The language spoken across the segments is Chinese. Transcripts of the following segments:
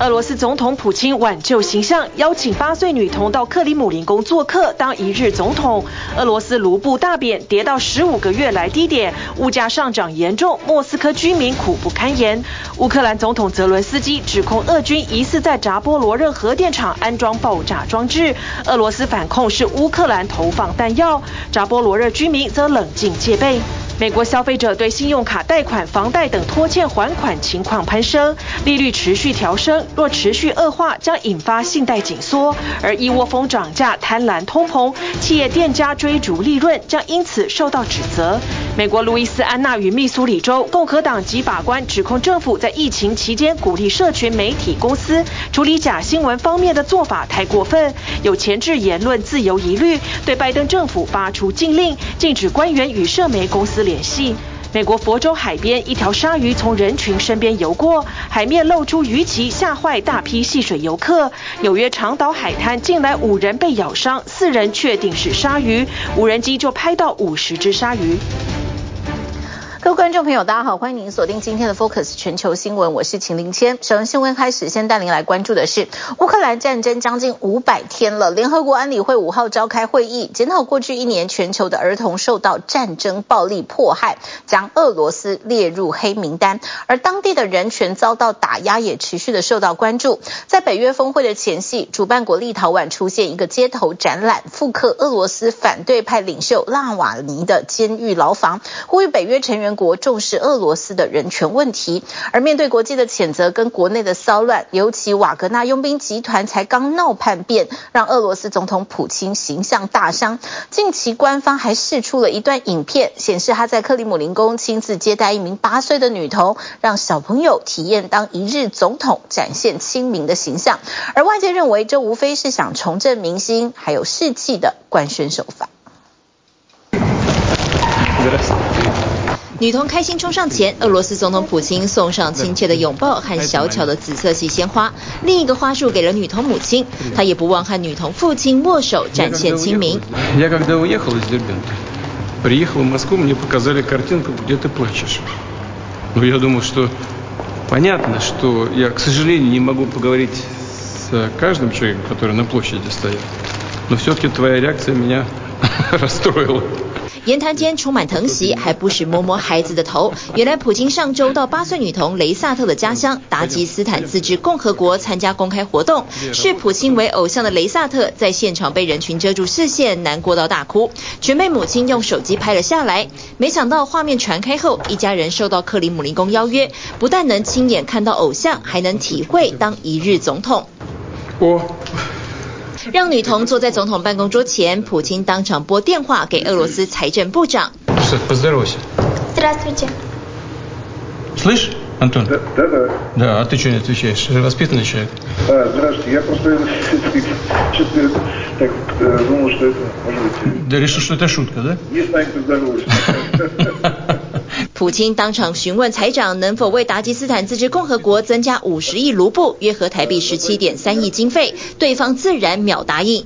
俄罗斯总统普京挽救形象，邀请八岁女童到克里姆林宫做客当一日总统。俄罗斯卢布大贬，跌到十五个月来低点，物价上涨严重，莫斯科居民苦不堪言。乌克兰总统泽伦斯基指控俄军疑似在扎波罗热核电厂安装爆炸装置，俄罗斯反控是乌克兰投放弹药，扎波罗热居民则冷静戒备。美国消费者对信用卡贷款、房贷等拖欠还款情况攀升，利率持续调升，若持续恶化，将引发信贷紧缩，而一窝蜂涨价、贪婪通膨，企业店家追逐利润，将因此受到指责。美国路易斯安那与密苏里州共和党籍法官指控政府在疫情期间鼓励社群媒体公司处理假新闻方面的做法太过分，有前置言论自由疑虑，对拜登政府发出禁令，禁止官员与社媒公司联系。美国佛州海边，一条鲨鱼从人群身边游过，海面露出鱼鳍，吓坏大批戏水游客。纽约长岛海滩近来五人被咬伤，四人确定是鲨鱼，无人机就拍到五十只鲨鱼。各位观众朋友，大家好，欢迎您锁定今天的 Focus 全球新闻，我是秦林谦。首先新闻开始，先带您来关注的是乌克兰战争将近五百天了，联合国安理会五号召开会议，检讨过去一年全球的儿童受到战争暴力迫害，将俄罗斯列入黑名单，而当地的人权遭到打压也持续的受到关注。在北约峰会的前夕，主办国立陶宛出现一个街头展览，复刻俄罗斯反对派领袖纳瓦尼的监狱牢房，呼吁北约成员国重视俄罗斯的人权问题，而面对国际的谴责跟国内的骚乱，尤其瓦格纳佣兵集团才刚闹叛变，让俄罗斯总统普京形象大伤。近期官方还释出了一段影片，显示他在克里姆林宫亲自接待一名八岁的女童，让小朋友体验当一日总统，展现亲民的形象。而外界认为，这无非是想重振民心还有士气的官宣手法。女童开心冲上前，俄罗斯总统普京送上亲切的拥抱和小巧的紫色系鲜花。另一个花束给了女童母亲，他也不忘和女童父亲握手，展现亲民。言谈间充满疼惜，还不时摸摸孩子的头。原来普京上周到八岁女童雷萨特的家乡达吉斯坦自治共和国参加公开活动，视普京为偶像的雷萨特在现场被人群遮住视线，难过到大哭，全被母亲用手机拍了下来。没想到画面传开后，一家人受到克里姆林宫邀约，不但能亲眼看到偶像，还能体会当一日总统。我。让女童坐在总统办公桌前，普京当场拨电话给俄罗斯财政部长。普京当场询问财长能否为达吉斯坦自治共和国增加五十亿卢布，约合台币十七点三亿经费，对方自然秒答应。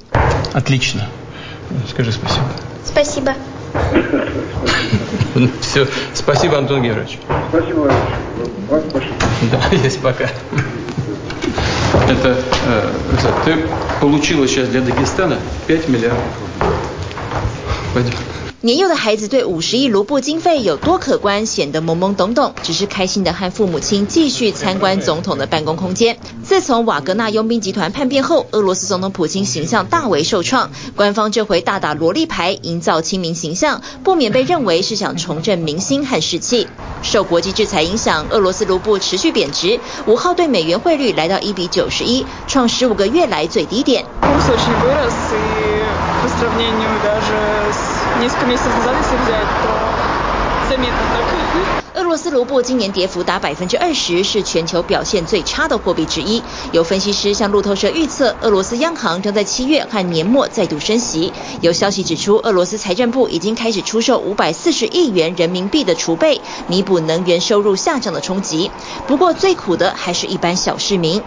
年幼的孩子对五十亿卢布经费有多可观，显得懵懵懂懂，只是开心的和父母亲继续参观总统的办公空间。自从瓦格纳佣兵集团叛变后，俄罗斯总统普京形象大为受创，官方这回大打萝莉牌，营造亲民形象，不免被认为是想重振民心和士气。受国际制裁影响，俄罗斯卢布持续贬值，五号对美元汇率来到一比九十一，创十五个月来最低点。сравнению даже с несколько месяцев назад, если взять, то заметно так. 俄罗斯卢布今年跌幅达百分之二十，是全球表现最差的货币之一。有分析师向路透社预测，俄罗斯央行将在七月和年末再度升息。有消息指出，俄罗斯财政部已经开始出售五百四十亿元人民币的储备，弥补能源收入下降的冲击。不过，最苦的还是一般小市民。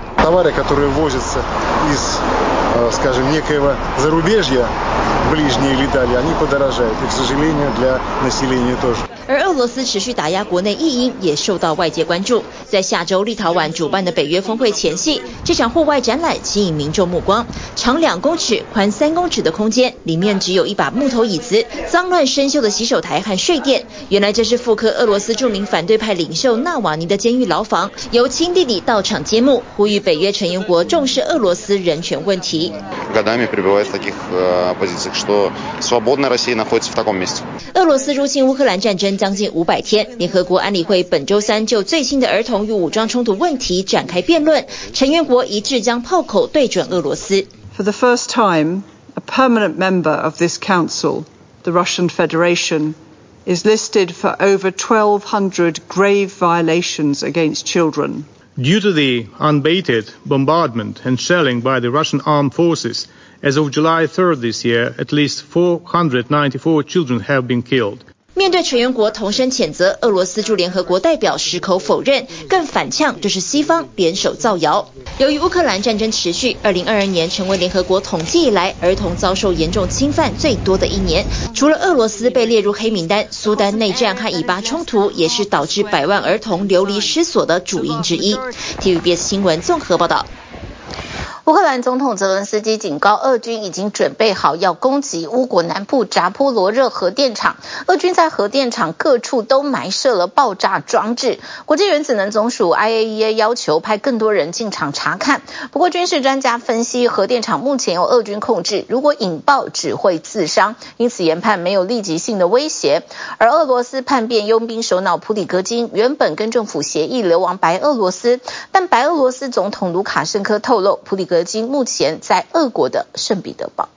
而俄罗斯持续打压国国内意义也受到外界关注。在下周立陶宛主办的北约峰会前夕，这场户外展览吸引民众目光。长两公尺、宽三公尺的空间，里面只有一把木头椅子、脏乱生锈的洗手台和睡垫。原来这是复刻俄罗斯著名反对派领袖纳瓦尼的监狱牢房。由亲弟弟到场揭幕，呼吁北约成员国重视俄罗斯人权问题。俄罗斯入侵乌克兰战争将近五百天，联合国安理会本周三就最新的儿童与武装冲突问题展开辩论，成员国一致将炮口对准俄罗斯。For the first time, a permanent member of this council, the Russian Federation, is listed for over 1,200 grave violations against children. Due to the unabated bombardment and shelling by the Russian armed forces, as of July 3rd this year, at least 494 children have been killed. 面对成员国同声谴责，俄罗斯驻联合国代表矢口否认，更反呛这是西方联手造谣。由于乌克兰战争持续，2022年成为联合国统计以来儿童遭受严重侵犯最多的一年。除了俄罗斯被列入黑名单，苏丹内战和以巴冲突也是导致百万儿童流离失所的主因之一。TVBS 新闻综合报道。乌克兰总统泽伦斯基警告，俄军已经准备好要攻击乌国南部扎波罗热核电厂。俄军在核电厂各处都埋设了爆炸装置。国际原子能总署 IAEA 要求派更多人进场查看。不过，军事专家分析，核电厂目前由俄军控制，如果引爆只会自伤，因此研判没有立即性的威胁。而俄罗斯叛变佣兵首脑普里戈金原本跟政府协议流亡白俄罗斯，但白俄罗斯总统卢卡申科透露，普里。格金目前在俄国的圣彼得堡。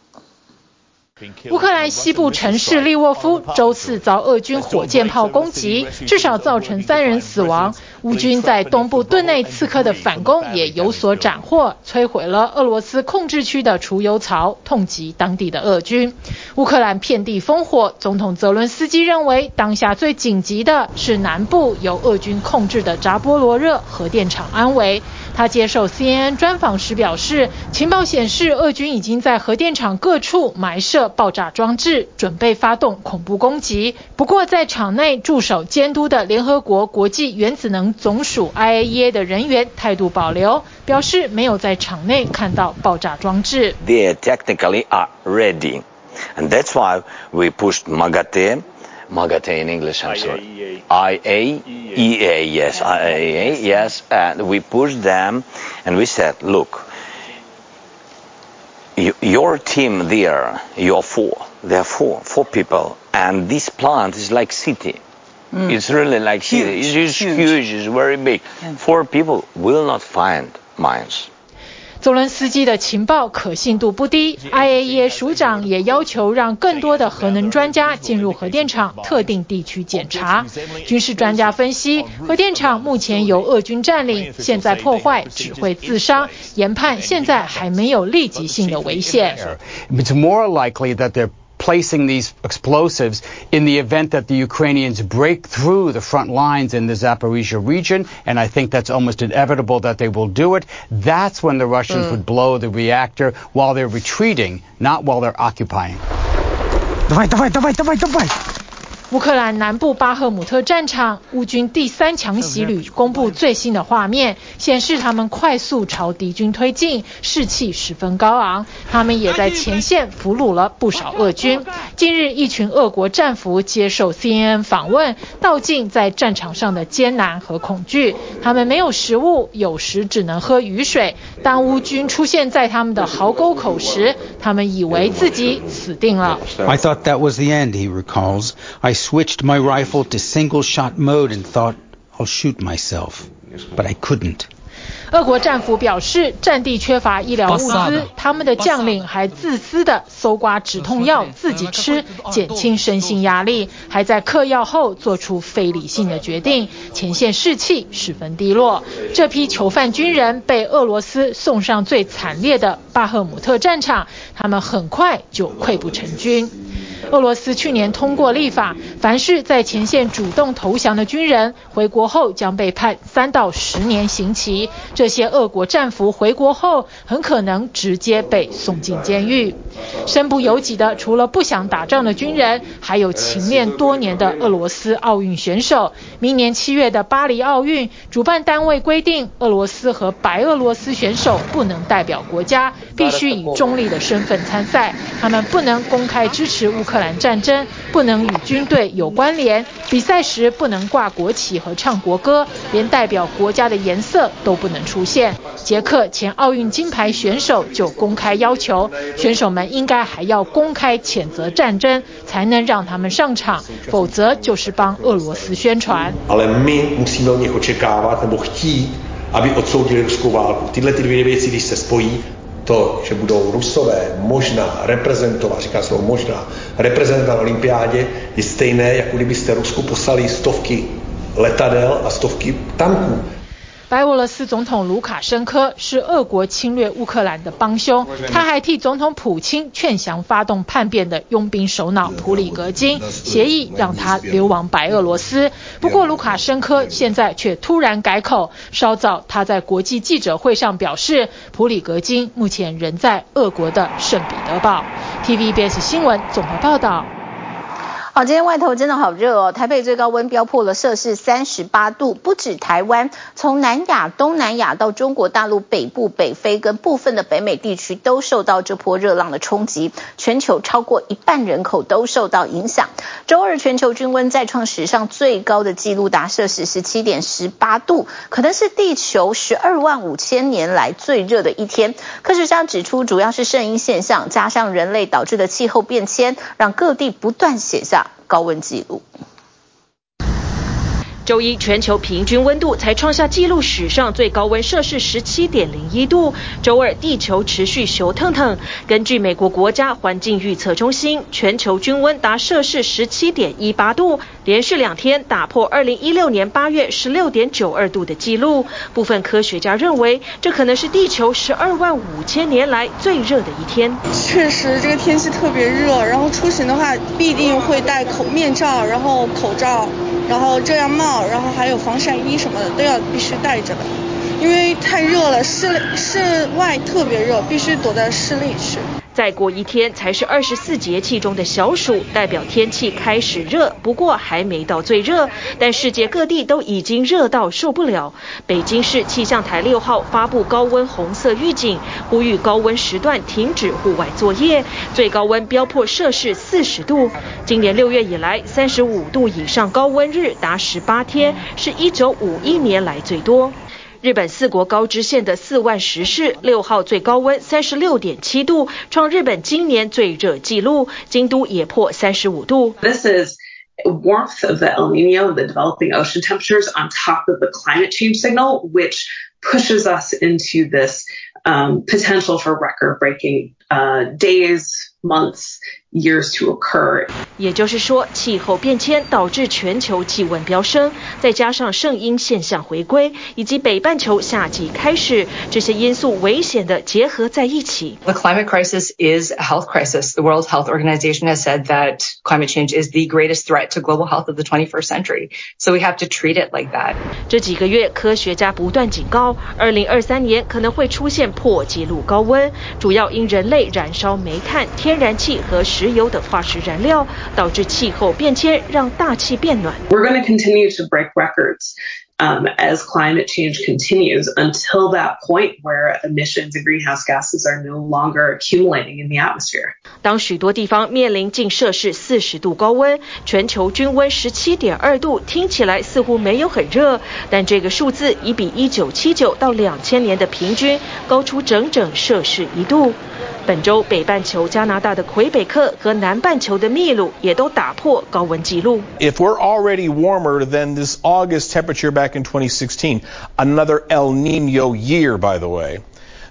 乌克兰西部城市利沃夫周四遭俄军火箭炮攻击，至少造成三人死亡。乌军在东部顿内刺克的反攻也有所斩获，摧毁了俄罗斯控制区的储油槽，痛击当地的俄军。乌克兰遍地烽火，总统泽伦斯基认为，当下最紧急的是南部由俄军控制的扎波罗热核电厂安危。他接受 CNN 专访时表示，情报显示，俄军已经在核电厂各处埋设爆炸装置，准备发动恐怖攻击。不过，在场内驻守监督的联合国国际原子能总署 IAEA 的人员态度保留，表示没有在厂内看到爆炸装置。They technically are ready, and that's why we pushed MAGATE, MAGATE in English, I'm sorry, IAEA, yes, IAEA, yes, and we pushed them, and we said, look. Your team there, you're four. There are four, four people, and this plant is like city. Mm. It's really like. Huge, it's huge, huge. It's very big. Yeah. Four people will not find mines. 泽伦斯基的情报可信度不低，IAEA 署长也要求让更多的核能专家进入核电厂特定地区检查。军事专家分析，核电厂目前由俄军占领，现在破坏只会自伤，研判现在还没有立即性的危险。It's more likely that they're placing these explosives in the event that the Ukrainians break through the front lines in the Zaporizhia region, and I think that's almost inevitable that they will do it. That's when the Russians mm. would blow the reactor while they're retreating, not while they're occupying. Давай, давай, давай, давай, давай. 乌克兰南部巴赫姆特战场，乌军第三强袭旅公布最新的画面，显示他们快速朝敌军推进，士气十分高昂。他们也在前线俘虏了不少俄军。近日，一群俄国战俘接受 CNN 访问，道尽在战场上的艰难和恐惧。他们没有食物，有时只能喝雨水。当乌军出现在他们的壕沟口时，他们以为自己死定了。I thought that was the end, he recalls. I switched my rifle to single shot mode and thought I'll shoot myself, but I couldn't. 俄国战俘表示，战地缺乏医疗物资，他们的将领还自私地搜刮止痛药自己吃，减轻身心压力，还在嗑药后做出非理性的决定，前线士气十分低落。这批囚犯军人被俄罗斯送上最惨烈的巴赫姆特战场，他们很快就溃不成军。俄罗斯去年通过立法，凡是在前线主动投降的军人回国后将被判三到十年刑期。这些俄国战俘回国后很可能直接被送进监狱。身不由己的，除了不想打仗的军人，还有勤练多年的俄罗斯奥运选手。明年七月的巴黎奥运，主办单位规定，俄罗斯和白俄罗斯选手不能代表国家，必须以中立的身份参赛。他们不能公开支持乌克兰战争，不能与军队有关联，比赛时不能挂国旗和唱国歌，连代表国家的颜色都不能出现。捷克前奥运金牌选手就公开要求，选手们应该还要公开谴责战争，才能让他们上场，否则就是帮俄罗斯宣传。to, že budou rusové možná reprezentovat, říká slovo možná, reprezentovat na olympiádě, je stejné, jako kdybyste Rusku poslali stovky letadel a stovky tanků. 白俄罗斯总统卢卡申科是俄国侵略乌克兰的帮凶，他还替总统普京劝降发动叛变的佣兵首脑普里格金，协议让他流亡白俄罗斯。不过卢卡申科现在却突然改口，稍早他在国际记者会上表示，普里格金目前仍在俄国的圣彼得堡。TVBS 新闻综合报道。好，今天外头真的好热哦！台北最高温飙破了摄氏三十八度，不止台湾，从南亚、东南亚到中国大陆北部、北非跟部分的北美地区都受到这波热浪的冲击，全球超过一半人口都受到影响。周二全球均温再创史上最高的纪录，达摄氏十七点十八度，可能是地球十二万五千年来最热的一天。科学家指出，主要是圣婴现象加上人类导致的气候变迁，让各地不断写下。高温记录。周一，全球平均温度才创下纪录史上最高温摄氏十七点零一度。周二，地球持续熊腾腾。根据美国国家环境预测中心，全球均温达摄氏十七点一八度，连续两天打破二零一六年八月十六点九二度的纪录。部分科学家认为，这可能是地球十二万五千年来最热的一天。确实，这个天气特别热，然后出行的话必定会戴口面罩，然后口罩，然后遮阳帽。然后还有防晒衣什么的都要必须带着的，因为太热了，室室外特别热，必须躲在室内去。再过一天才是二十四节气中的小暑，代表天气开始热，不过还没到最热。但世界各地都已经热到受不了。北京市气象台六号发布高温红色预警，呼吁高温时段停止户外作业。最高温飙破摄氏四十度，今年六月以来三十五度以上高温日达十八天，是一九五一年来最多。日本四国高知县的四万十市六号最高温三十六点七度，创日本今年最热纪录。京都也破三十五度。This is warmth of the El Niño, the developing ocean temperatures on top of the climate change signal, which pushes us into this um, potential for record-breaking uh, days, Months. Years to occur. 也就是说，气候变迁导致全球气温飙升，再加上圣婴现象回归，以及北半球夏季开始，这些因素危险的结合在一起。The climate crisis is a health crisis. The World Health Organization has said that climate change is the greatest threat to global health of the 21st century. So we have to treat it like that. 这几个月，科学家不断警告，2023年可能会出现破纪录高温，主要因人类燃烧煤炭、天天然气和石。油等化石燃料导致气候变迁，让大气变暖。We're going to continue to break records, um, as climate change continues until that point where emissions and greenhouse gases are no longer accumulating in the atmosphere. 当许多地方面临近摄氏四十度高温，全球均温十七点二度，听起来似乎没有很热，但这个数字已比一九七九到两千年的平均高出整整摄氏一度。本周，北半球加拿大的魁北克和南半球的秘鲁也都打破高温纪录。If we're already warmer than this August temperature back in 2016, another El Niño year, by the way,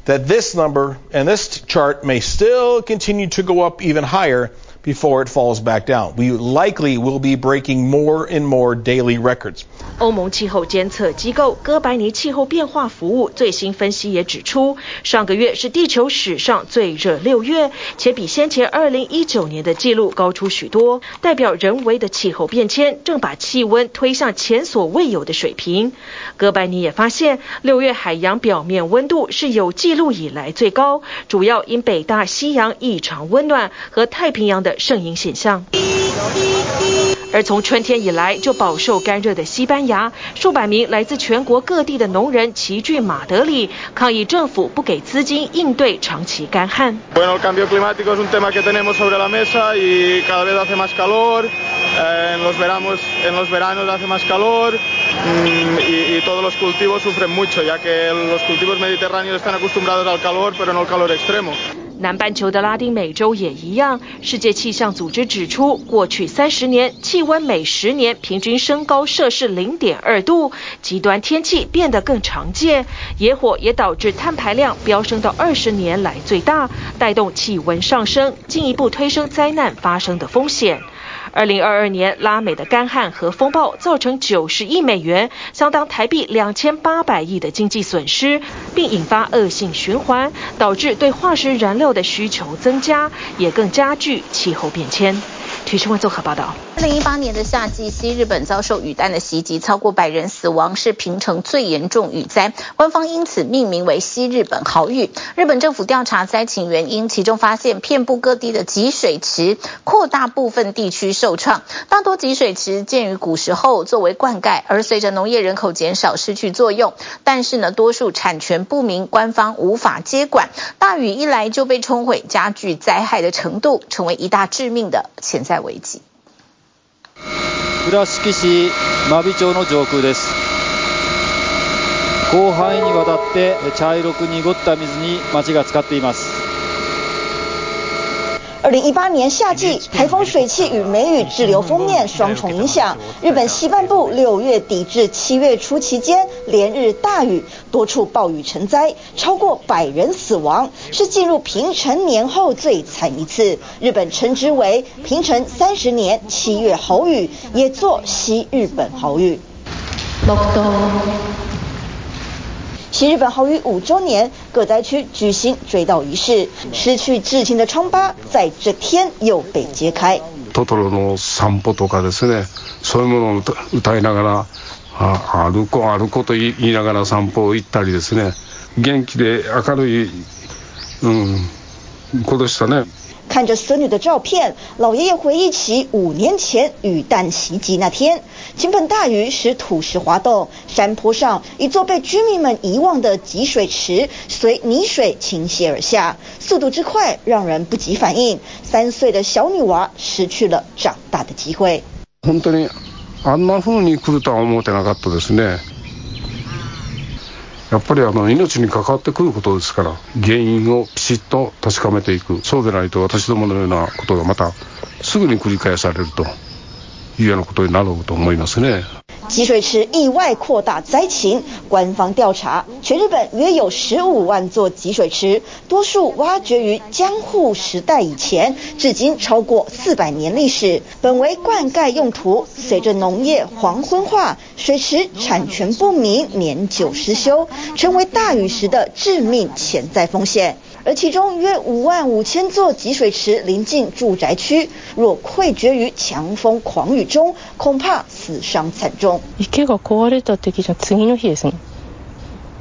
that this number and this chart may still continue to go up even higher. Before it falls back down. We likely will be breaking more and more daily records. 欧盟气候监测机构哥白尼气候变化服务最新分析也指出，上个月是地球史上最热六月，且比先前2019年的记录高出许多，代表人为的气候变迁正把气温推向前所未有的水平。哥白尼也发现，六月海洋表面温度是有记录以来最高，主要因北大西洋异常温暖和太平洋的圣婴现象。而从春天以来就饱受干热的西班牙，数百名来自全国各地的农人齐聚马德里，抗议政府不给资金应对长期干旱。南半球的拉丁美洲也一样。世界气象组织指出，过去三十年气温每十年平均升高摄氏零点二度，极端天气变得更常见，野火也导致碳排量飙升到二十年来最大，带动气温上升，进一步推升灾难发生的风险。二零二二年，拉美的干旱和风暴造成九十亿美元，相当台币两千八百亿的经济损失，并引发恶性循环，导致对化石燃料的需求增加，也更加剧气候变迁。体育新闻综合报道。二零一八年的夏季，西日本遭受雨弹的袭击，超过百人死亡，是平成最严重雨灾，官方因此命名为西日本豪雨。日本政府调查灾情原因，其中发现遍布各地的集水池扩大，部分地区受创。大多集水池建于古时候作为灌溉，而随着农业人口减少失去作用。但是呢，多数产权不明，官方无法接管，大雨一来就被冲毁，加剧灾害的程度，成为一大致命的潜在危机。倉敷市真備町の上空です。広範囲にわたって茶色く濁った水に町が浸かっています。二零一八年夏季，台风水汽与梅雨滞留封面双重影响，日本西半部六月底至七月初期间连日大雨，多处暴雨成灾，超过百人死亡，是进入平成年后最惨一次。日本称之为平成三十年七月豪雨，也作西日本豪雨。西日本豪雨五周年，各灾区举行追悼仪式，失去至亲的疮疤在这天又被揭开。トトロの散歩とかですね，そういうものを歌いながら、あ歩こう歩こうと言いながら散歩を行ったりですね、元気で明るい、嗯，子でした呢。 看着孙女的照片，老爷爷回忆起五年前雨弹袭击那天，倾盆大雨使土石滑动，山坡上一座被居民们遗忘的集水池随泥水倾泻而下，速度之快让人不及反应，三岁的小女娃失去了长大的机会。本当にあんな风に来るとは思ってなかったですね。 やっぱりあの命に関わってくることですから原因をきちっと確かめていくそうでないと私どものようなことがまたすぐに繰り返されるというようなことになろうと思いますね。积水池意外扩大灾情，官方调查，全日本约有十五万座积水池，多数挖掘于江户时代以前，至今超过四百年历史，本为灌溉用途。随着农业黄昏化，水池产权不明，年久失修，成为大雨时的致命潜在风险。而其中约五万五千座集水池临近住宅区，若溃决于强风狂雨中，恐怕死伤惨重。池が壊れたって闻いた次の日ですね。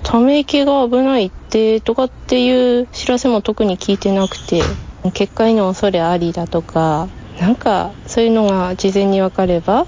ため池が危ないってとかっていう知らせも特に闻いてなくて、决壊の恐れありだとか、なんかそういうのが事前に分かれば。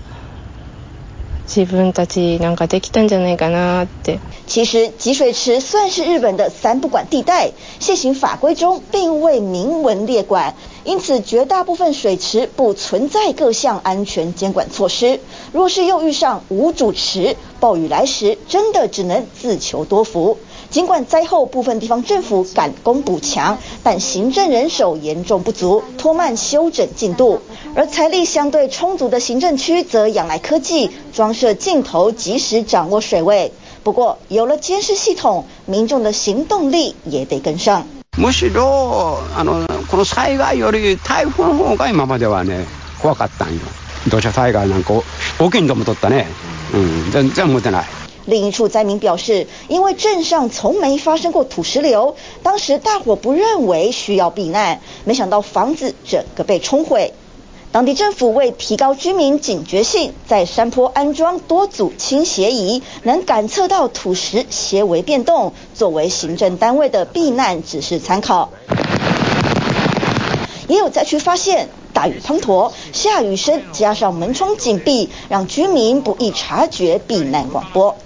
自分たちなんかできたんじゃないかなって。其实集水池算是日本的三不管地带，现行法规中并未明文列管，因此绝大部分水池不存在各项安全监管措施。若是又遇上无主池，暴雨来时，真的只能自求多福。 尽管灾后部分地方政府赶工补强，但行政人手严重不足，拖慢修整进度。而财力相对充足的行政区，则仰赖科技装设镜头，及时掌握水位。不过，有了监视系统，民众的行动力也得跟上。むしろあの この灾害より台风の方が今まではね怖かったんよ。土砂灾害なんか大きいと思っとったね。嗯，全然思ってない。 另一处灾民表示，因为镇上从没发生过土石流，当时大伙不认为需要避难，没想到房子整个被冲毁。当地政府为提高居民警觉性，在山坡安装多组倾斜仪，能感测到土石些微变动，作为行政单位的避难指示参考。也有灾区发现大雨滂沱，下雨声加上门窗紧闭，让居民不易察觉避难广播。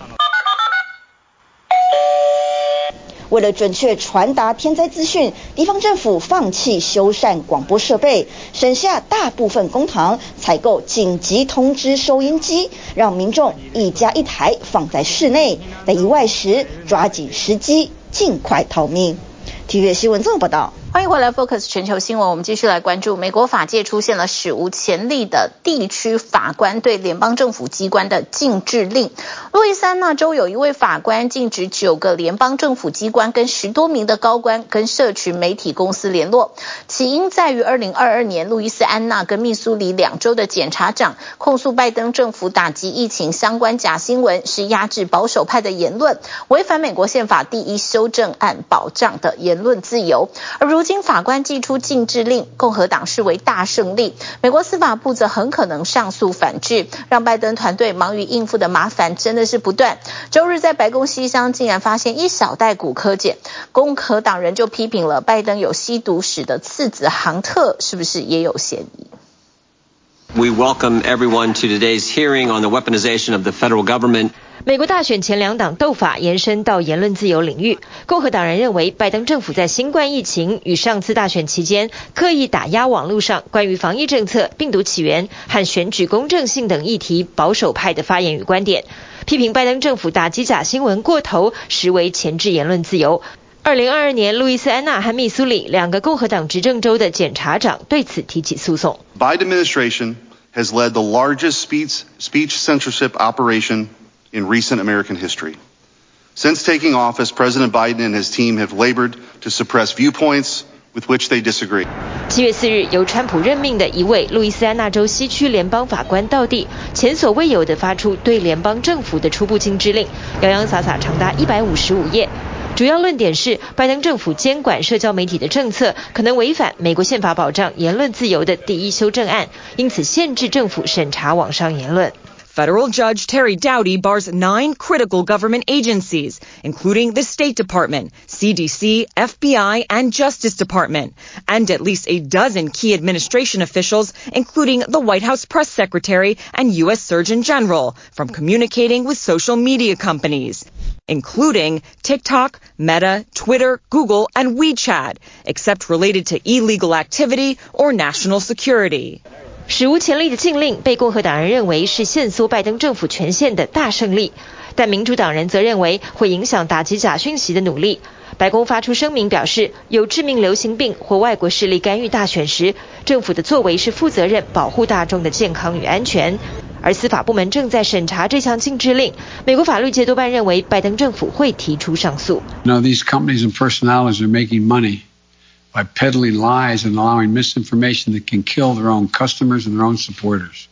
为了准确传达天灾资讯，地方政府放弃修缮广播设备，省下大部分公堂，采购紧急通知收音机，让民众一家一台放在室内，在意外时抓紧时机，尽快逃命。体育新闻这么报道。欢迎回来，Focus 全球新闻。我们继续来关注美国法界出现了史无前例的地区法官对联邦政府机关的禁制令。路易斯安那州有一位法官禁止九个联邦政府机关跟十多名的高官跟社群媒体公司联络。起因在于2022年，路易斯安那跟密苏里两州的检察长控诉拜登政府打击疫情相关假新闻是压制保守派的言论，违反美国宪法第一修正案保障的言论自由。而如如今法官寄出禁制令，共和党视为大胜利。美国司法部则很可能上诉反制，让拜登团队忙于应付的麻烦真的是不断。周日在白宫西厢竟然发现一小袋骨科碱，共和党人就批评了拜登有吸毒史的次子杭特是不是也有嫌疑？We welcome everyone to today's hearing on the weaponization of the federal government. 美国大选前两党斗法延伸到言论自由领域。共和党人认为，拜登政府在新冠疫情与上次大选期间刻意打压网络上关于防疫政策、病毒起源和选举公正性等议题保守派的发言与观点，批评拜登政府打击假新闻过头，实为钳制言论自由。二零二二年，路易斯安那和密苏里两个共和党执政州的检察长对此提起诉讼。Biden administration has led the largest speech speech censorship operation. In recent American history, since taking office, President Biden and his team have labored to suppress viewpoints with which they disagree. 七月四日，由川普任命的一位路易斯安那州西区联邦法官到地，前所未有的发出对联邦政府的初步禁制令，洋洋洒洒长达一百五十五页。主要论点是，拜登政府监管社交媒体的政策可能违反美国宪法保障言论自由的第一修正案，因此限制政府审查网上言论。Federal Judge Terry Doughty bars nine critical government agencies, including the State Department, CDC, FBI, and Justice Department, and at least a dozen key administration officials, including the White House press secretary and U.S. Surgeon General, from communicating with social media companies, Including TikTok, Meta, Twitter, Google, and WeChat, except related to illegal activity or national security. 史无前例的禁令被共和党人认为是限缩拜登政府权限的大胜利，但民主党人则认为会影响打击假讯息的努力。白宫发出声明表示，有致命流行病或外国势力干预大选时，政府的作为是负责任保护大众的健康与安全。而司法部门正在审查这项禁制令，美国法律界多半认为拜登政府会提出上诉。Now these companies and personalities are making money. By peddling lies and allowing misinformation that can kill their own customers and their own supporters.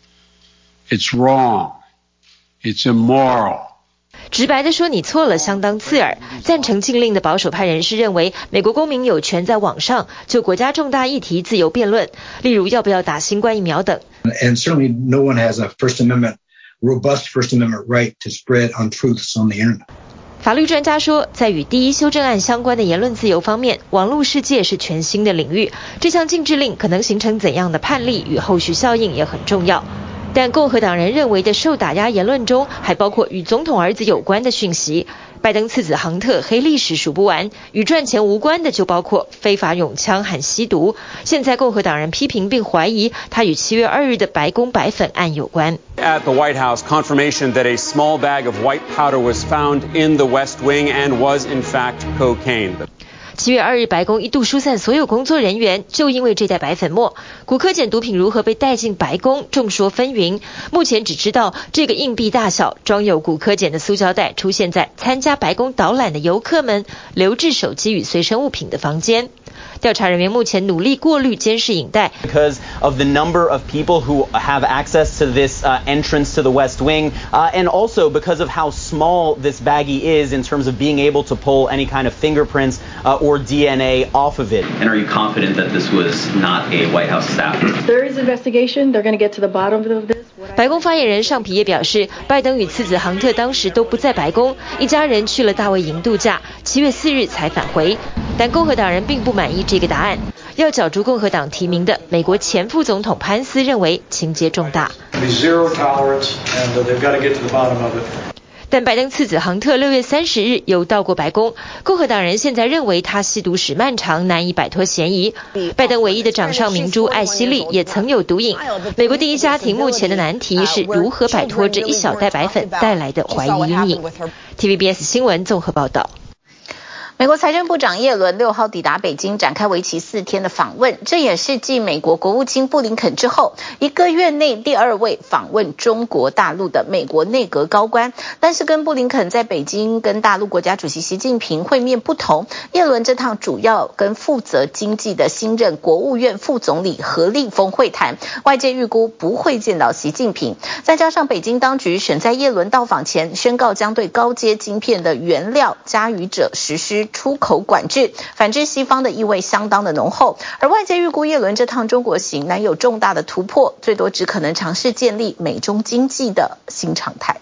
It's wrong. It's immoral. 直白的说，你错了，相当刺耳。赞成禁令的保守派人士认为，美国公民有权在网上就国家重大议题自由辩论，例如要不要打新冠疫苗等。And certainly no one has a First Amendment, robust First Amendment right to spread untruths on the internet. 法律专家说，在与第一修正案相关的言论自由方面，网络世界是全新的领域。这项禁制令可能形成怎样的判例与后续效应也很重要。但共和党人认为的受打压言论中，还包括与总统儿子有关的讯息。拜登次子杭特黑历史数不完，与赚钱无关的就包括非法拥枪和吸毒。现在共和党人批评并怀疑他与七月二日的白宫白粉案有关。At the White House, confirmation that a small bag of white powder was found in the West Wing and was in fact cocaine. 七月二日，白宫一度疏散所有工作人员，就因为这袋白粉末。古柯碱毒品如何被带进白宫，众说纷纭。目前只知道这个硬币大小、装有古柯碱的塑胶袋出现在参加白宫导览的游客们留置手机与随身物品的房间。调查人员目前努力过滤监视影带。Because of the number of people who have access to this uh, entrance to the West Wing, uh, and also because of how small this baggie is in terms of being able to pull any kind of fingerprints uh, or DNA off of it. And are you confident that this was not a White House staffer? There is investigation. They're going to get to the bottom of this. 白宫发言人尚皮耶表示，拜登与次子杭特当时都不在白宫，一家人去了大卫营度假，七月四日才返回。但共和党人并不满 意这个答案，要角逐共和党提名的美国前副总统潘斯认为情节重大。但拜登次子杭特六月三十日又到过白宫，共和党人现在认为他吸毒史漫长，难以摆脱嫌疑。拜登唯一的掌上明珠艾希莉也曾有毒瘾。美国第一家庭目前的难题是如何摆脱这一小袋白粉带来的怀疑阴影。TVBS 新闻综合报道。美国财政部长耶伦六号抵达北京，展开为期四天的访问，这也是继美国国务卿布林肯之后，一个月内第二位访问中国大陆的美国内阁高官。但是跟布林肯在北京跟大陆国家主席习近平会面不同，耶伦这趟主要跟负责经济的新任国务院副总理何立峰会谈，外界预估不会见到习近平。再加上北京当局选在耶伦到访前宣告将对高阶晶片的原料加予者实施。出口管制，反制西方的意味相当的浓厚，而外界预估叶伦这趟中国行难有重大的突破，最多只可能尝试建立美中经济的新常态。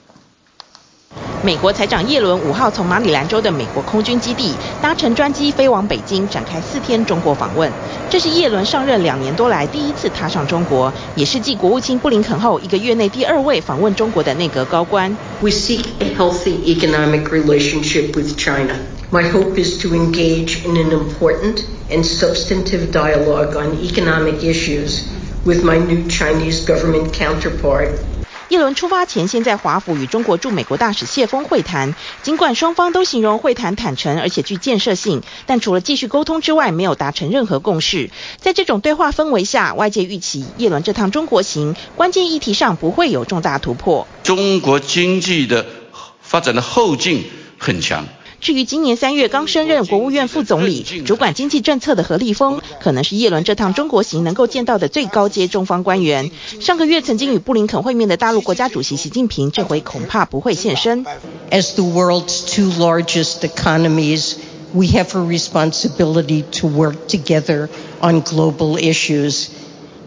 美国财长耶伦五号从马里兰州的美国空军基地搭乘专机飞往北京，展开四天中国访问。这是耶伦上任两年多来第一次踏上中国，也是继国务卿布林肯后一个月内第二位访问中国的内阁高官。We seek a healthy economic relationship with China. My hope is to engage in an important and substantive dialogue on economic issues with my new Chinese government counterpart. 一轮出发前，先在华府与中国驻美国大使谢峰会谈。尽管双方都形容会谈坦诚而且具建设性，但除了继续沟通之外，没有达成任何共识。在这种对话氛围下，外界预期叶伦这趟中国行关键议题上不会有重大突破。中国经济的发展的后劲很强。至于今年三月刚升任国务院副总理、主管经济政策的何立峰，可能是叶伦这趟中国行能够见到的最高阶中方官员。上个月曾经与布林肯会面的大陆国家主席习近平，这回恐怕不会现身。As the world's two largest economies, we have a responsibility to work together on global issues.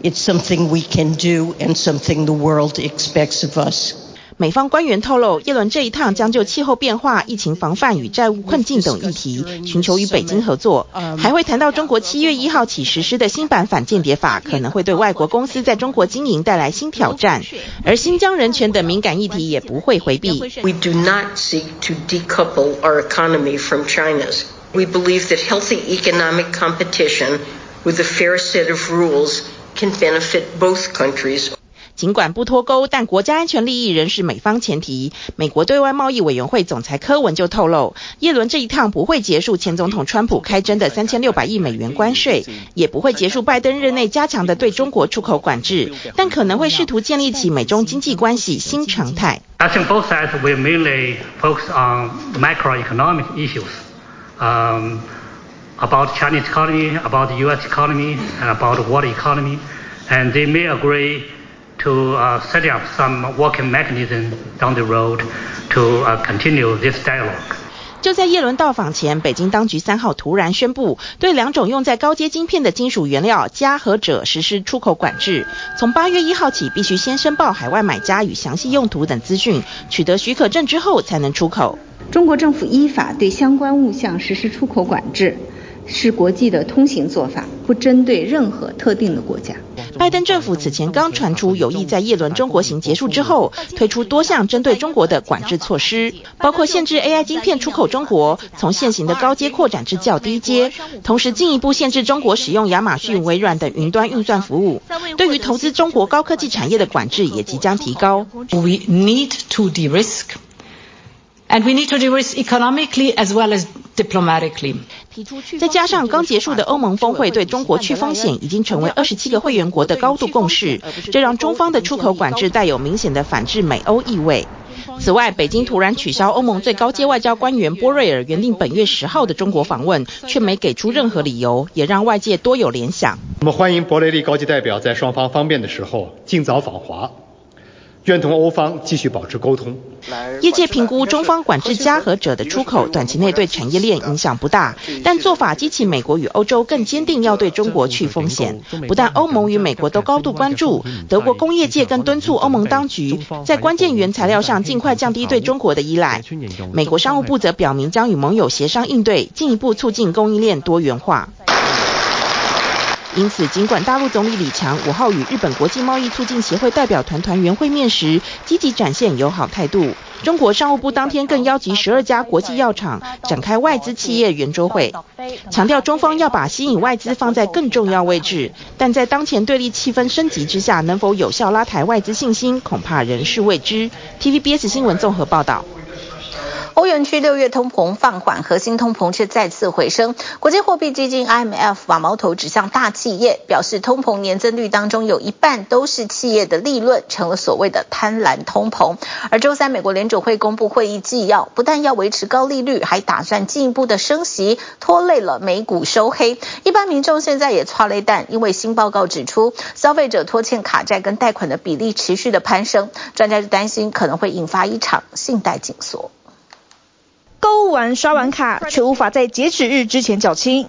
It's something we can do and something the world expects of us. 美方官员透露，耶伦这一趟将就气候变化、疫情防范与债务困境等议题寻求与北京合作，还会谈到中国七月一号起实施的新版反间谍法可能会对外国公司在中国经营带来新挑战，而新疆人权等敏感议题也不会回避。We do not seek to decouple our economy from China's. We believe that healthy economic competition with a fair set of rules can benefit both countries. 尽管不脱钩，但国家安全利益仍是美方前提。美国对外贸易委员会总裁柯文就透露，耶伦这一趟不会结束前总统川普开征的三千六百亿美元关税，也不会结束拜登任内加强的对中国出口管制，但可能会试图建立起美中经济关系新常态。I think both sides will mainly focus on macroeconomic issues, um, about Chinese economy, about the U.S. economy, and about world economy, and they may agree. To set up some working mechanism down the road to continue this dialogue. 就在耶伦到访前，北京当局三号突然宣布，对两种用在高阶晶片的金属原料镓和者实施出口管制。从八月一号起，必须先申报海外买家与详细用途等资讯，取得许可证之后才能出口。中国政府依法对相关物项实施出口管制。是国际的通行做法，不针对任何特定的国家。拜登政府此前刚传出有意在耶伦中国行结束之后，推出多项针对中国的管制措施，包括限制 AI 晶片出口中国，从现行的高阶扩展至较低阶，同时进一步限制中国使用亚马逊、微软等云端运算服务。对于投资中国高科技产业的管制也即将提高。We need to de-risk, and we need to de-risk economically as well as diplomatically. 再加上刚结束的欧盟峰会对中国去风险已经成为二十七个会员国的高度共识，这让中方的出口管制带有明显的反制美欧意味。此外，北京突然取消欧盟最高阶外交官员波瑞尔原定本月十号的中国访问，却没给出任何理由，也让外界多有联想。我们欢迎博雷利高级代表在双方方便的时候尽早访华。愿同欧方继续保持沟通。业界评估中方管制加和者的出口，短期内对产业链影响不大，但做法激起美国与欧洲更坚定要对中国去风险。不但欧盟与美国都高度关注，德国工业界更敦促欧盟当局在关键原材料上尽快降低对中国的依赖。美国商务部则表明将与盟友协商应对，进一步促进供应链多元化。因此，尽管大陆总理李强五号与日本国际贸易促进协会代表团团员会面时，积极展现友好态度，中国商务部当天更邀集十二家国际药厂展开外资企业圆桌会，强调中方要把吸引外资放在更重要位置。但在当前对立气氛升级之下，能否有效拉抬外资信心，恐怕仍是未知。TVBS 新闻综合报道。欧元区六月通膨放缓，核心通膨却再次回升。国际货币基金 IMF 把矛头指向大企业，表示通膨年增率当中有一半都是企业的利润，成了所谓的贪婪通膨。而周三，美国联准会公布会议纪要，不但要维持高利率，还打算进一步的升息，拖累了美股收黑。一般民众现在也剉咧等，因为新报告指出，消费者拖欠卡债跟贷款的比例持续的攀升，专家就担心可能会引发一场信贷紧缩。购物完刷完卡，却无法在截止日之前缴清。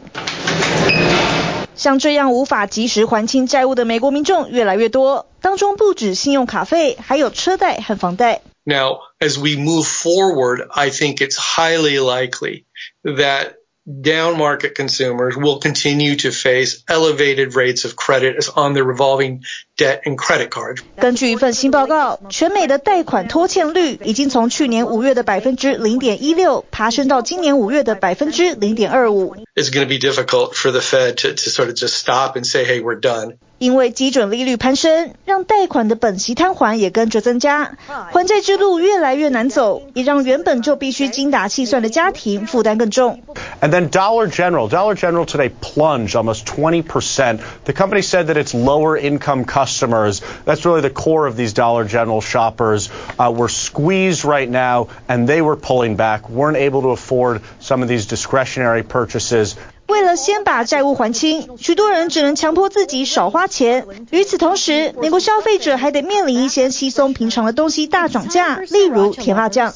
像这样无法及时还清债务的美国民众越来越多，当中不止信用卡费，还有车贷和房贷。Now, as we move forward, I think it's highly likely that down market consumers will continue to face elevated rates of credit on the revolving debt and credit card. 根据一份新报告，全美的贷款拖欠率已经从去年五月的百分之零点一六爬升到今年五月的百分之零点二五。 It's going to be difficult for the Fed to, to sort of just stop and say, hey, we're done. 因为基准利率攀升，让贷款的本息摊还也跟着增加，还债之路越来越难走，也让原本就必须精打细算的家庭负担更重。And then Dollar General, Dollar General today plunged almost 20%. The company said that its lower income customers, that's really the core of these Dollar General shoppers, uh, were squeezed right now and they were pulling back, weren't able to afford some of these discretionary purchases. 为了先把债务还清，许多人只能强迫自己少花钱。与此同时，美国消费者还得面临一些稀松平常的东西大涨价，例如甜辣酱。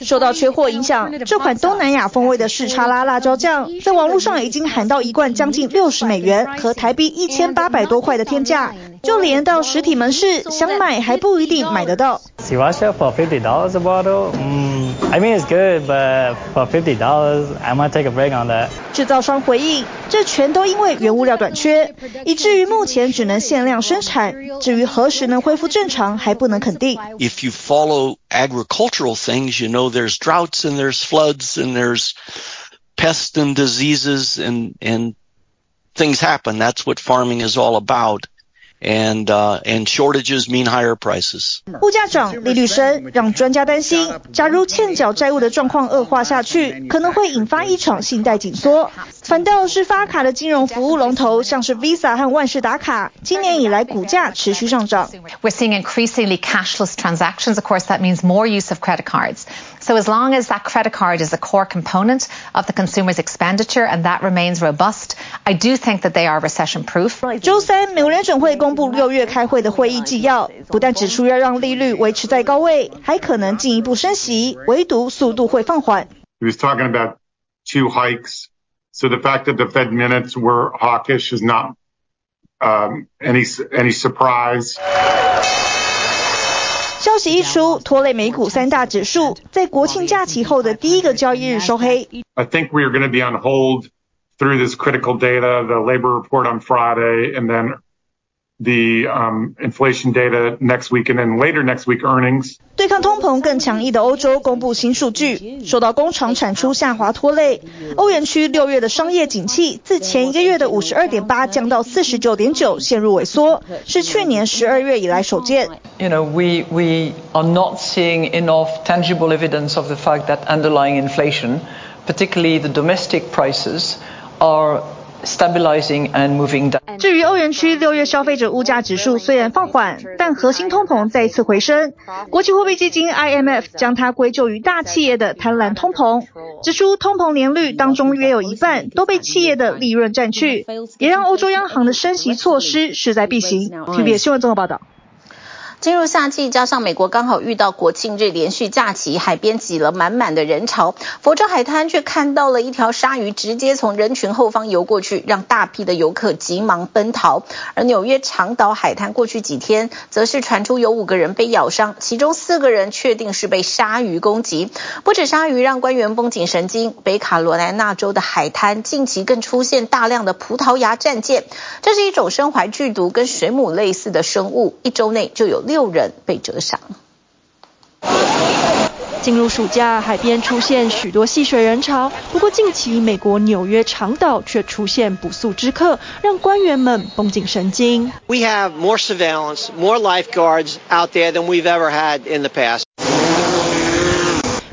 受到缺货影响，这款东南亚风味的士叉拉辣椒酱，在网络上已经喊到一罐将近六十美元，和台币一千八百多块的天价，就连到实体门市想买还不一定买得到。Sriracha for fifty dollars a bottle. I mean, it's good, but for fifty dollars, I might take a break on that. 制造商回应，这全都因为原物料短缺，以至于目前只能限量生产。至于何时能恢复正常，还不能肯定。If you follow agricultural things, you know there's droughts and there's floods and there's pests and diseases and and things happen. That's what farming is all about. And, uh, and shortages mean higher prices. 物价涨，利率升，让专家担心，假如欠缴债务的状况恶化下去，可能会引发一场信贷紧缩。反倒是发卡的金融服务龙头，像是 Visa 和万事达卡，今年以来股价持续上涨。We're seeing increasingly cashless transactions. Of course, that means more use of credit cards. So as long as that credit card is a core component of the consumer's expenditure and that remains robust, I do think that they are recession proof. 周三，美国联准会公布六月开会的会议纪要，不但指出要让利率维持在高位，还可能进一步升息，唯独速度会放缓。He was talking about two hikes. So the fact that the Fed minutes were hawkish is not um, any any surprise. 消息一出，拖累美股三大指数在国庆假期后的第一个交易日收黑。I think we are going to be on hold through this critical data, the labor report on Friday, and then the um, inflation data next week, and then later next week earnings. 对抗通膨更强硬的欧洲公布新数据，受到工厂产出下滑拖累，欧元区六月的商业景气自前一个月的五十二点八降到四十九点九，陷入萎缩，是去年十二月以来首见。You know, we we are not seeing enough tangible evidence of the fact that underlying inflation, particularly the domestic prices, are stabilizing and moving down. 至于欧元区六月消费者物价指数虽然放缓，但核心通膨再一次回升。国际货币基金 IMF 将它归咎于大企业的贪婪通膨，指出通膨年率当中约有一半都被企业的利润占去，也让欧洲央行的升息措施势在必行。TVBS 新闻综合报道。进入夏季，加上美国刚好遇到国庆日连续假期，海边挤了满满的人潮。佛州海滩却看到了一条鲨鱼直接从人群后方游过去，让大批的游客急忙奔逃。而纽约长岛海滩过去几天，则是传出有五个人被咬伤，其中四个人确定是被鲨鱼攻击。不止鲨鱼让官员绷紧神经，北卡罗来纳州的海滩近期更出现大量的葡萄牙战舰，这是一种身怀剧毒、跟水母类似的生物，一周内就有六人被折伤。进入暑假，海边出现许多戏水人潮。不过近期美国纽约长岛却出现不速之客，让官员们绷紧神经。We have more surveillance, more lifeguards out there than we've ever had in the past.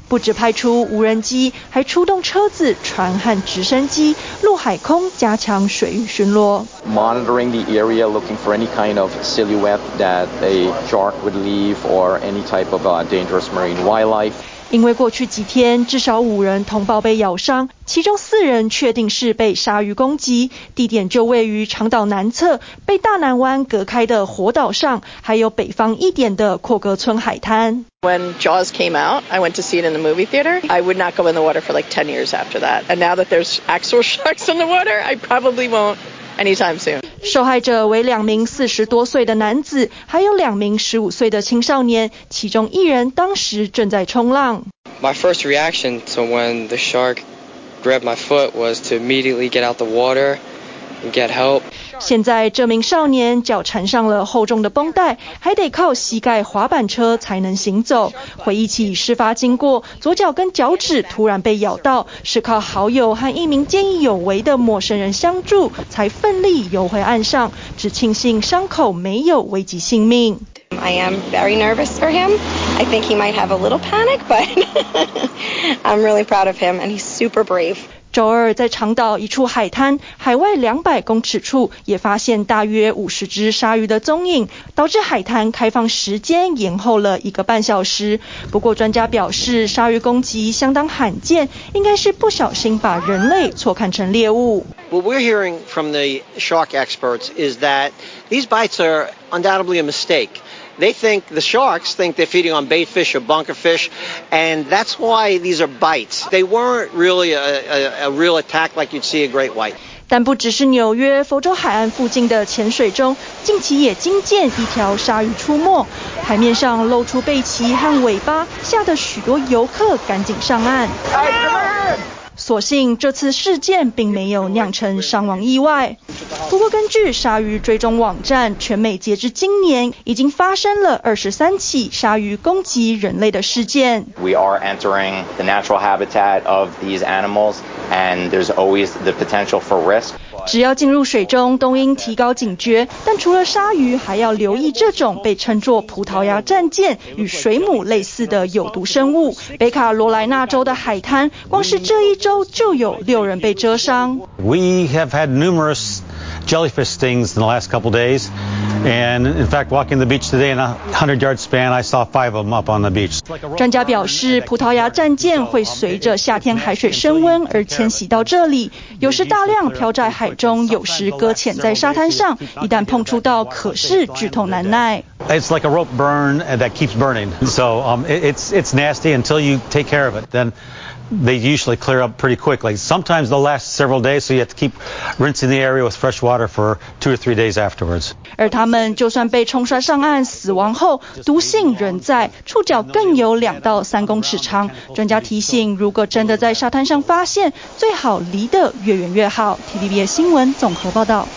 不止派出无人机，还出动车子、船和直升机，陆海空加强水域巡逻。Monitoring the area, looking for any kind of silhouette that a shark would leave or any type of dangerous marine wildlife. 因为过去几天至少五人通报被咬伤，其中四人确定是被鲨鱼攻击，地点就位于长岛南侧被大南湾隔开的火岛上，还有北方一点的阔格村海滩。When Jaws came out, I went to see it in the movie theater. I would not go in the water for like 10 years after that. And now that there's actual sharks in the water, I probably won't. Anytime soon. 受害者为两名四十多岁的男子，还有两名十五岁的青少年，其中一人当时正在冲浪。My first reaction to when the shark grabbed my foot was to immediately get out the water and get help. 现在这名少年脚缠上了厚重的绷带，还得靠膝盖滑板车才能行走。回忆起事发经过，左脚跟脚趾突然被咬到，是靠好友和一名见义勇为的陌生人相助，才奋力游回岸上。只庆幸伤口没有危及性命。I am very nervous for him. I think he might have a little panic, but I'm really proud of him and he's super brave. 周二，在长岛一处海滩，海外两百公尺处，也发现大约五十只鲨鱼的踪影，导致海滩开放时间延后了一个半小时。不过，专家表示，鲨鱼攻击相当罕见，应该是不小心把人类错看成猎物。What we're hearing from the shark experts is that these bites are undoubtedly a mistake. They think the sharks think they're feeding on bait fish or bunker fish, and that's why these are bites. They weren't really a, a, a real attack like you'd see a great white. 但不只是纽约、佛州海岸附近的浅水中，近期也惊见一条鲨鱼出没，海面上露出背鳍和尾巴，吓得许多游客赶紧上岸。 所幸这次事件并没有酿成伤亡意外。不过，根据鲨鱼追踪网站，全美截至今年已经发生了二十三起鲨鱼攻击人类的事件。We are entering the natural habitat of these animals, and there's always the potential for risk. 只要进入水中，都应提高警觉。但除了鲨鱼，还要留意这种被称作葡萄牙战舰与水母类似的有毒生物。北卡罗来纳州的海滩，光是这一周就有六人被蛰伤。We have had numerous jellyfish stings in the last couple days, and in fact, walking the beach today in a hundred yard span, I saw five of them up on the beach. 专家表示，葡萄牙战舰会随着夏天海水升温而迁徙到这里，有时大量漂在海中，有时搁浅在沙滩上。一旦碰触到，可是剧痛难耐。It's like a rope burn that keeps burning, so um, it's it's nasty until you take care of it. Then they usually clear up pretty quickly. Sometimes they'll last several days, so you have to keep rinsing the area with fresh water for two or three days afterwards. 而他们就算被冲刷上岸死亡后，毒性仍在，触角更有两到三公尺长。专家提醒，如果真的在沙滩上发现，最好离得越远越好。TVBS 新闻综合报道。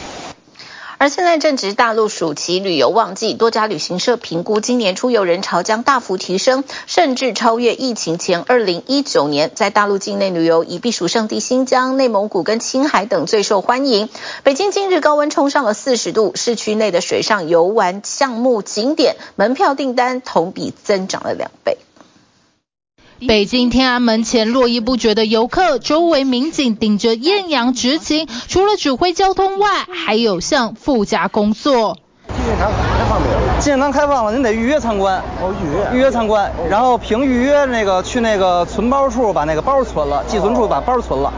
而现在正值大陆暑期旅游旺季，多家旅行社评估今年出游人潮将大幅提升，甚至超越疫情前2019年。在大陆境内旅游，以避暑胜地新疆、内蒙古跟青海等最受欢迎。北京今日高温冲上了40度，市区内的水上游玩项目景点门票订单同比增长了两倍。北京天安门前络绎不绝的游客，周围民警顶着艳阳执勤，除了指挥交通外，还有项附加工作。纪念堂开放没有？纪念堂开放了，您得预约参观。哦，预约。预约参观，然后凭预约那个去那个存包处把那个包存了，寄存处把包存了。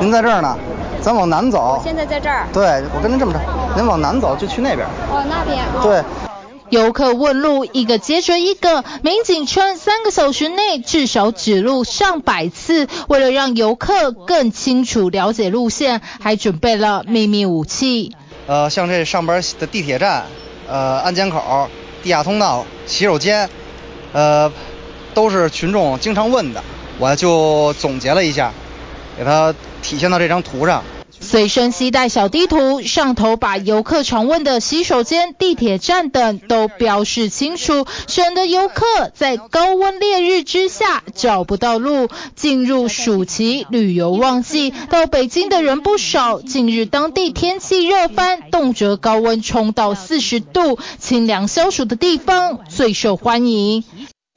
您在这儿呢，咱往南走。我现在在这儿。对，我跟您这么着，您往南走就去那边。哦，那边。对。游客问路，一个接着一个，民警称三个小时内至少指路上百次。为了让游客更清楚了解路线，还准备了秘密武器。呃，像这上边的地铁站，呃，安检口、地下通道、洗手间，呃，都是群众经常问的，我就总结了一下，给它体现到这张图上。随身携带小地图，上头把游客常问的洗手间、地铁站等都标示清楚，省得游客在高温烈日之下找不到路。进入暑期旅游旺季，到北京的人不少。近日当地天气热翻，动辄高温冲到四十度，清凉消暑的地方最受欢迎。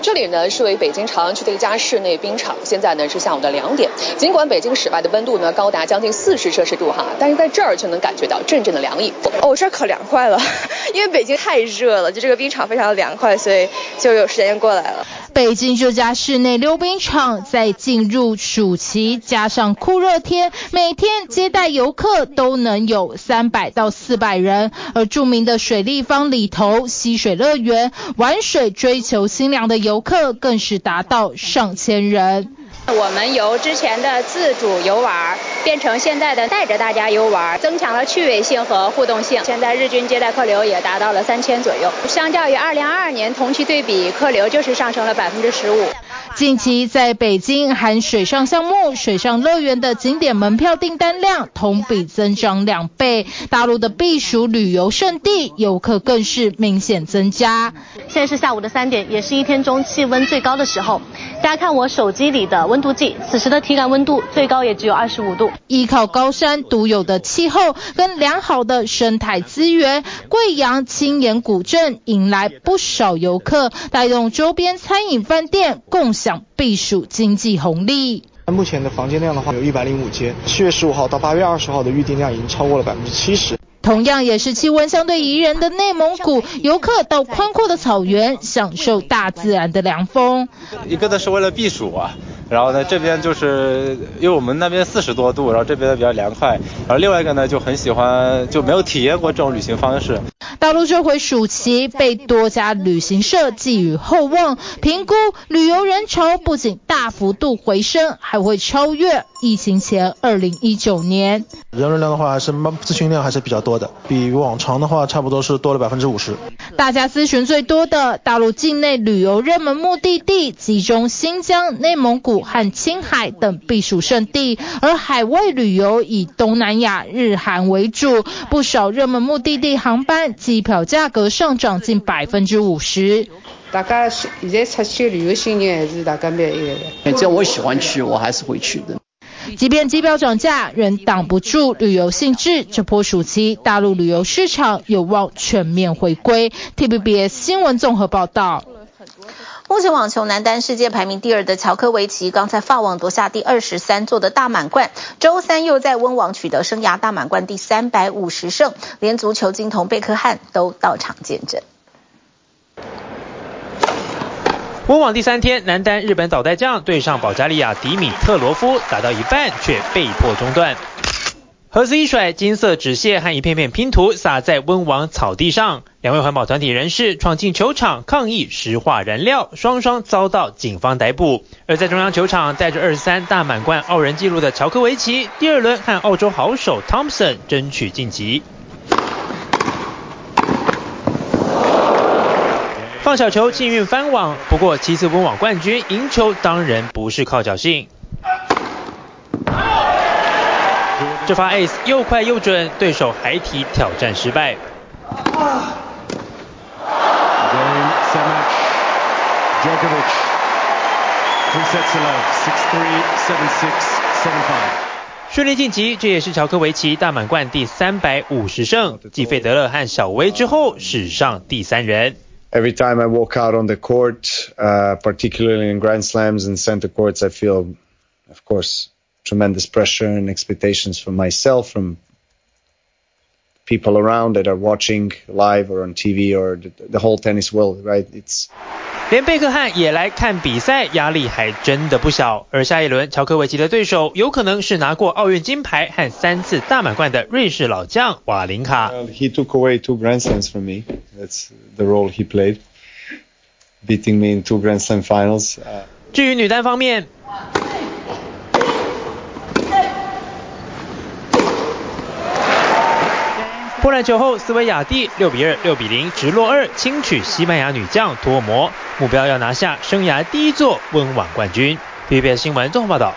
这里呢是位北京朝阳区的一家室内冰场，现在呢是下午的两点。尽管北京室外的温度呢高达将近四十摄氏度哈，但是在这儿却能感觉到阵阵的凉意。哦，这儿可凉快了，因为北京太热了，就这个冰场非常的凉快，所以就有时间过来了。北京这家室内溜冰场在进入暑期，加上酷热天，每天接待游客都能有三百到四百人。而著名的水立方里头嬉水乐园，玩水追求清凉的游游客更是达到上千人。我们由之前的自主游玩变成现在的带着大家游玩，增强了趣味性和互动性。现在日均接待客流也达到了三千左右，相较于二零二二年同期对比，客流就是上升了百分之十五。近期在北京含水上项目、水上乐园的景点门票订单量同比增长两倍，大陆的避暑旅游胜地游客更是明显增加。现在是下午的三点，也是一天中气温最高的时候。大家看我手机里的温度计，此时的体感温度最高也只有二十五度。依靠高山独有的气候跟良好的生态资源，贵阳青岩古镇迎来不少游客，带动周边餐饮饭店共享避暑经济红利。目前的房间量的话，有一百零五间。七月十五号到八月二十号的预订量已经超过了百分之七十。同样也是气温相对宜人的内蒙古，游客到宽阔的草原享受大自然的凉风。一个呢是为了避暑啊。然后呢，这边就是因为我们那边四十多度，然后这边比较凉快。然后另外一个呢，就很喜欢，就没有体验过这种旅行方式。大陆这回暑期被多家旅行社寄予厚望，评估旅游人潮不仅大幅度回升，还会超越疫情前二零一九年。人流量的话，还是咨询量还是比较多的，比往常的话差不多是多了百分之五十。大家咨询最多的大陆境内旅游热门目的地，集中新疆、内蒙古。和青海等避暑胜地，而海外旅游以东南亚、日韩为主，不少热门目的地航班机票价格上涨近百分之五十。大家现在出去旅游心情还是大家蛮一个的。只要我喜欢去，我还是会去的。即便机票涨价，仍挡不住旅游兴致。这波暑期，大陆旅游市场有望全面回归。TVBS 新闻综合报道。目前网球男单世界排名第二的乔科维奇，刚在法网夺下第二十三座的大满贯，周三又在温网取得生涯大满贯第三百五十胜，连足球金童贝克汉都到场见证。温网第三天，男单日本倒带将对上保加利亚迪米特罗夫，打到一半却被迫中断。盒子一甩，金色纸屑和一片片拼图洒在温网草地上。两位环保团体人士闯进球场抗议石化燃料，双双遭到警方逮捕。而在中央球场带着二十三大满贯傲人纪录的乔科维奇，第二轮和澳洲好手 Thompson 争取晋级。放小球幸运翻网，不过七次温网冠军赢球当然不是靠侥幸。这发 ace 又快又准，对手还提挑战失败。顺利晋级，这也是乔科维奇大满贯第三百五十胜，继费德勒和小威之后史上第三人。Every time I walk out on the court, uh, particularly in Grand Slams and center courts, I feel, of course, tremendous pressure and expectations from myself, from people around that are watching live or on TV or the, the whole tennis world, right? It's 连贝克汉也来看比赛，压力还真的不小。而下一轮，乔科维奇的对手有可能是拿过奥运金牌和三次大满贯的瑞士老将瓦林卡。Well, he took away two Grand Slams from me. That's the role he played, beating me in two Grand Slam finals. Uh, 至于女单方面。波兰球后斯维亚蒂六比二、六比零直落二轻取西班牙女将托摩，目标要拿下生涯第一座温网冠军。BBS 新闻综合报道。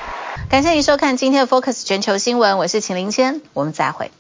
感谢您收看今天的 Focus 全球新闻，我是秦林谦，我们再会。